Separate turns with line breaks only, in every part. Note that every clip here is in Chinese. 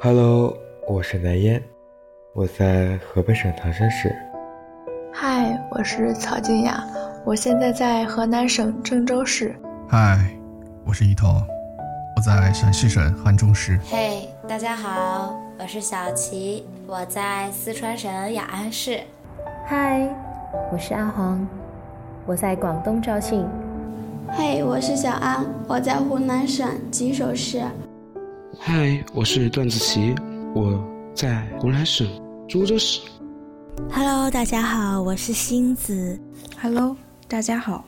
Hello，我是南烟，我在河北省唐山市。
嗨，我是曹静雅，我现在在河南省郑州市。
嗨，我是一头，我在陕西省汉中市。
嘿，大家好，我是小齐，我在四川省雅安市。
嗨，我是阿黄，我在广东肇庆。
嘿，我是小安，我在湖南省吉首市。
嗨，我是段子琪，我在湖南省株洲市。
Hello，大家好，我是星子。
Hello，大家好，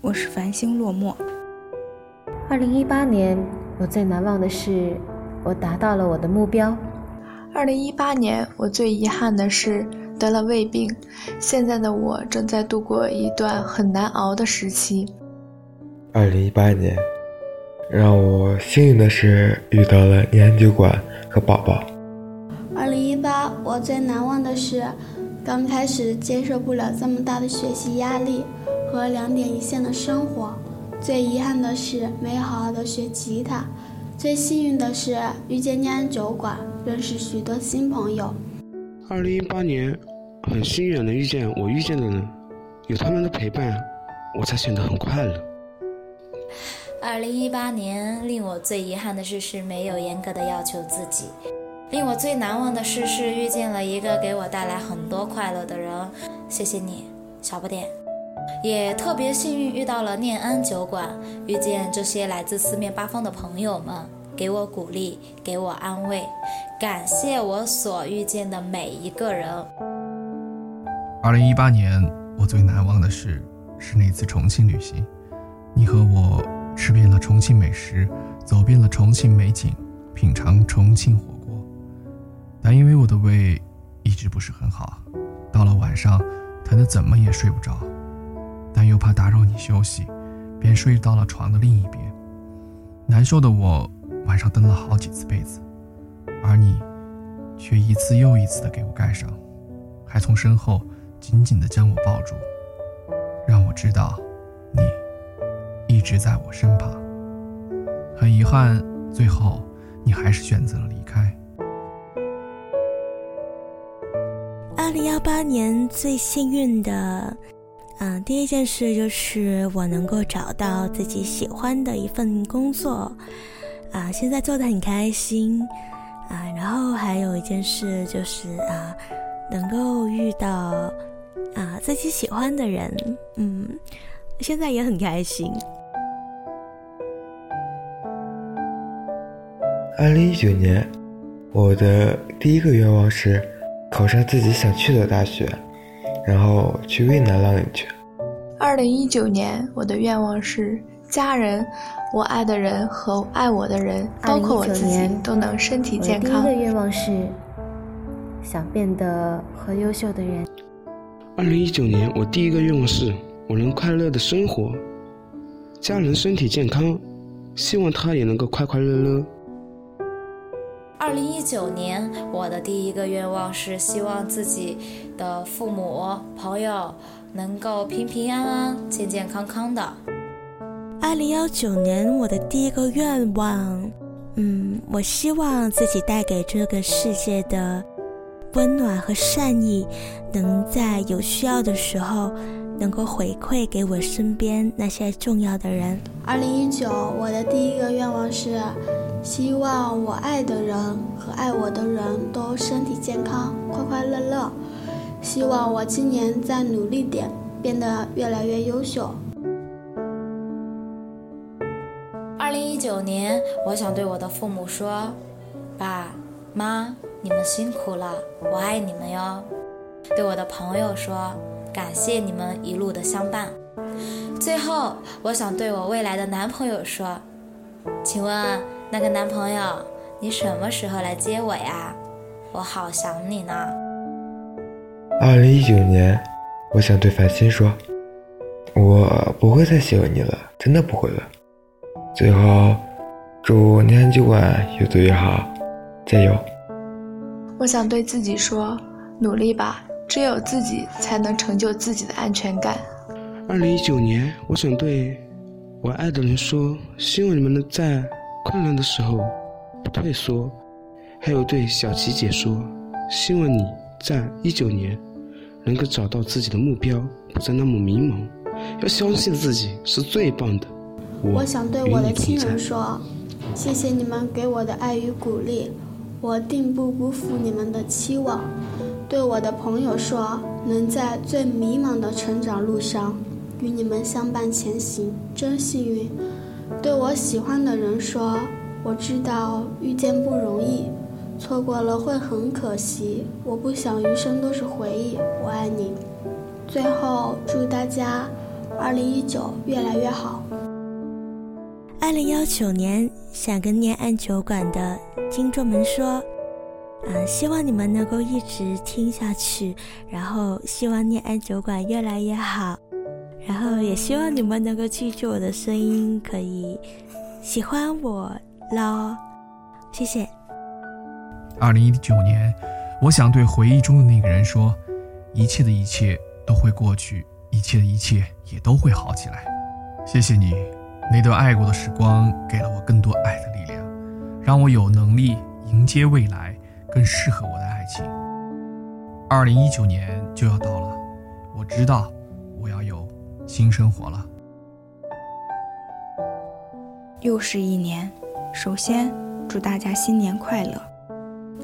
我是繁星落寞。
二零一八年，我最难忘的是，我达到了我的目标。
二零一八年，我最遗憾的是得了胃病，现在的我正在度过一段很难熬的时期。
二零一八年。让我幸运的是遇到了念安酒馆和宝宝。
二零一八，我最难忘的是刚开始接受不了这么大的学习压力和两点一线的生活。最遗憾的是没好好的学吉他。最幸运的是遇见念安酒馆，认识许多新朋友。
二零一八年，很幸运能遇见我遇见的人，有他们的陪伴，我才显得很快乐。
二零一八年令我最遗憾的事是没有严格的要求自己，令我最难忘的事是遇见了一个给我带来很多快乐的人。谢谢你，小不点。也特别幸运遇到了念安酒馆，遇见这些来自四面八方的朋友们，给我鼓励，给我安慰。感谢我所遇见的每一个人。
二零一八年我最难忘的事是那次重庆旅行，你和我。吃遍了重庆美食，走遍了重庆美景，品尝重庆火锅。但因为我的胃一直不是很好，到了晚上疼得怎么也睡不着，但又怕打扰你休息，便睡到了床的另一边。难受的我晚上蹬了好几次被子，而你却一次又一次的给我盖上，还从身后紧紧的将我抱住，让我知道你。一直在我身旁，很遗憾，最后你还是选择了离开。
二零幺八年最幸运的，嗯，第一件事就是我能够找到自己喜欢的一份工作，啊，现在做的很开心，啊，然后还有一件事就是啊，能够遇到啊自己喜欢的人，嗯，现在也很开心。
二零一九年，我的第一个愿望是考上自己想去的大学，然后去渭南浪一圈。
二零一九年，我的愿望是家人、我爱的人和爱我的人，包括我自己，都能身体健康。
第一个愿望是想变得和优秀的人。
二零一九年，我第一个愿望是我能快乐的生活，家人身体健康，希望他也能够快快乐乐。
二零一九年，我的第一个愿望是希望自己的父母、朋友能够平平安安、健健康康的。
二零幺九年，我的第一个愿望，嗯，我希望自己带给这个世界的温暖和善意，能在有需要的时候。能够回馈给我身边那些重要的人。
二零一九，我的第一个愿望是，希望我爱的人和爱我的人都身体健康、快快乐乐。希望我今年再努力点，变得越来越优秀。
二零一九年，我想对我的父母说：“爸妈，你们辛苦了，我爱你们哟。”对我的朋友说。感谢你们一路的相伴。最后，我想对我未来的男朋友说：“请问那个男朋友，你什么时候来接我呀？我好想你呢。”
二零一九年，我想对繁星说：“我不会再喜欢你了，真的不会了。”最后，祝念安酒馆越做越好，加油！
我想对自己说：“努力吧。”只有自己才能成就自己的安全感。
二零一九年，我想对我爱的人说：希望你们能在困难的时候不退缩，还有对小琪姐说，希望你在一九年能够找到自己的目标，不再那么迷茫，要相信自己是最棒的。
我想对我的亲人说，谢谢你们给我的爱与鼓励，我定不辜负你们的期望。对我的朋友说，能在最迷茫的成长路上与你们相伴前行，真幸运。对我喜欢的人说，我知道遇见不容易，错过了会很可惜。我不想余生都是回忆，我爱你。最后祝大家二零一九越来越好。
二零幺九年，想跟念安酒馆的听众们说。嗯，希望你们能够一直听下去，然后希望念安酒馆越来越好，然后也希望你们能够记住我的声音，可以喜欢我喽，谢谢。
二零一九年，我想对回忆中的那个人说，一切的一切都会过去，一切的一切也都会好起来。谢谢你，那段爱过的时光给了我更多爱的力量，让我有能力迎接未来。更适合我的爱情。二零一九年就要到了，我知道新生活了。
又是一年，首先祝大家新年快乐。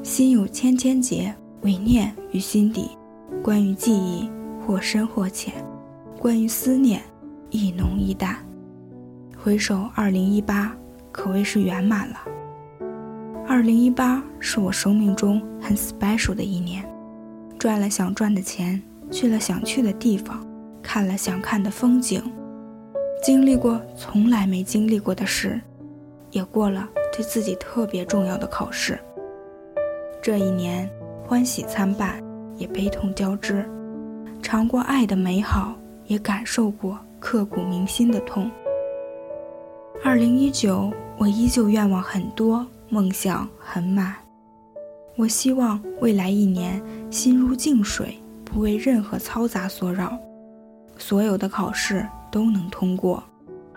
心有千千结，唯念于心底。关于记忆，或深或浅；关于思念，亦浓亦淡。回首二零一八，可谓是圆满了。二零一八是我生命中很 special 的一年，赚了想赚的钱，去了想去的地方，看了想看的风景，经历过从来没经历过的事，也过了对自己特别重要的考试。这一年，欢喜参半，也悲痛交织，尝过爱的美好，也感受过刻骨铭心的痛。二零一九，我依旧愿望很多。梦想很满，我希望未来一年心如静水，不为任何嘈杂所扰，所有的考试都能通过。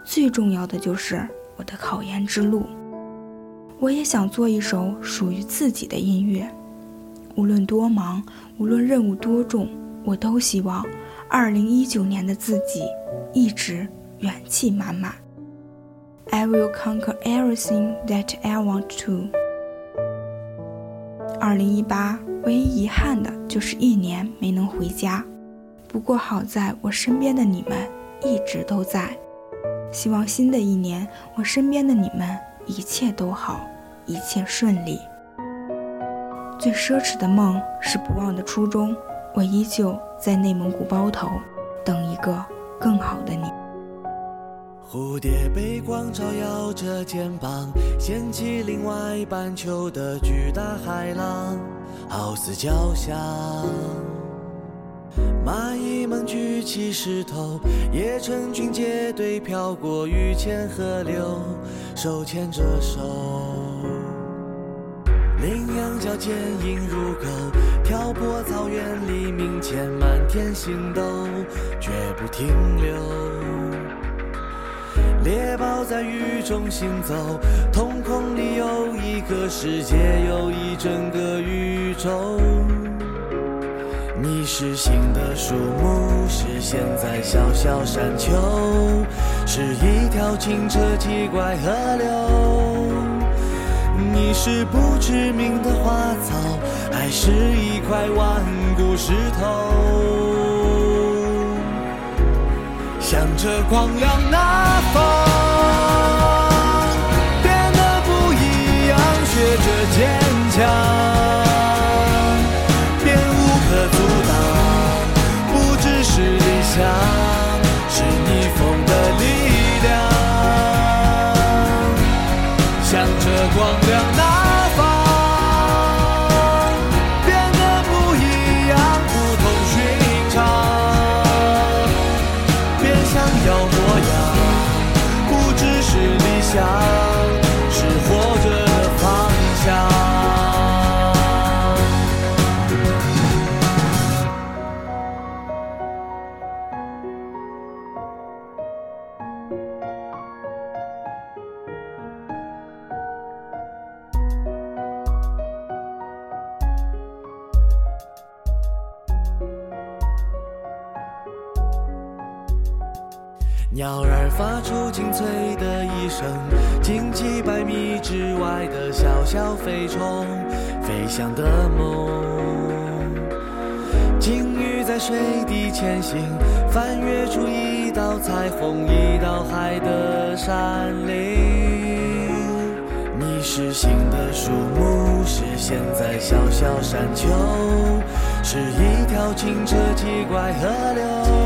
最重要的就是我的考研之路。我也想做一首属于自己的音乐，无论多忙，无论任务多重，我都希望2019年的自己一直元气满满。I will conquer everything that I want to。二零一八，唯一遗憾的就是一年没能回家。不过好在我身边的你们一直都在。希望新的一年，我身边的你们一切都好，一切顺利。最奢侈的梦是不忘的初衷。我依旧在内蒙古包头，等一个更好的你。
蝴蝶被光照耀着肩膀，掀起另外半球的巨大海浪，好似交响。蚂蚁们举起石头，也成群结队飘过雨前河流，手牵着手。羚羊角坚硬如狗，挑拨草原黎明前满天星斗，绝不停留。猎豹在雨中行走，瞳孔里有一个世界，有一整个宇宙。你是新的树木，是现在小小山丘，是一条清澈奇怪河流。你是不知名的花草，还是一块顽固石头？向着光亮那方，想要模样，不只是理想。鸟儿发出清脆的一声，近几百米之外的小小飞虫，飞翔的梦。鲸鱼在水底前行，翻越出一道彩虹，一道海的山岭。你是新的树木，是现在小小山丘，是一条清澈奇怪河流。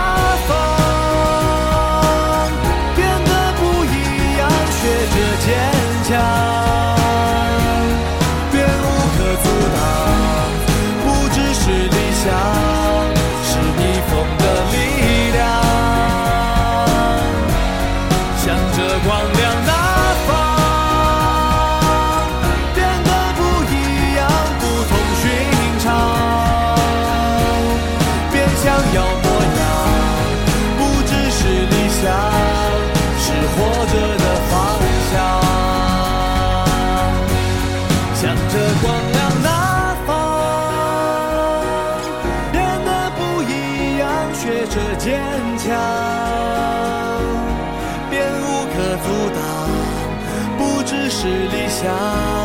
想，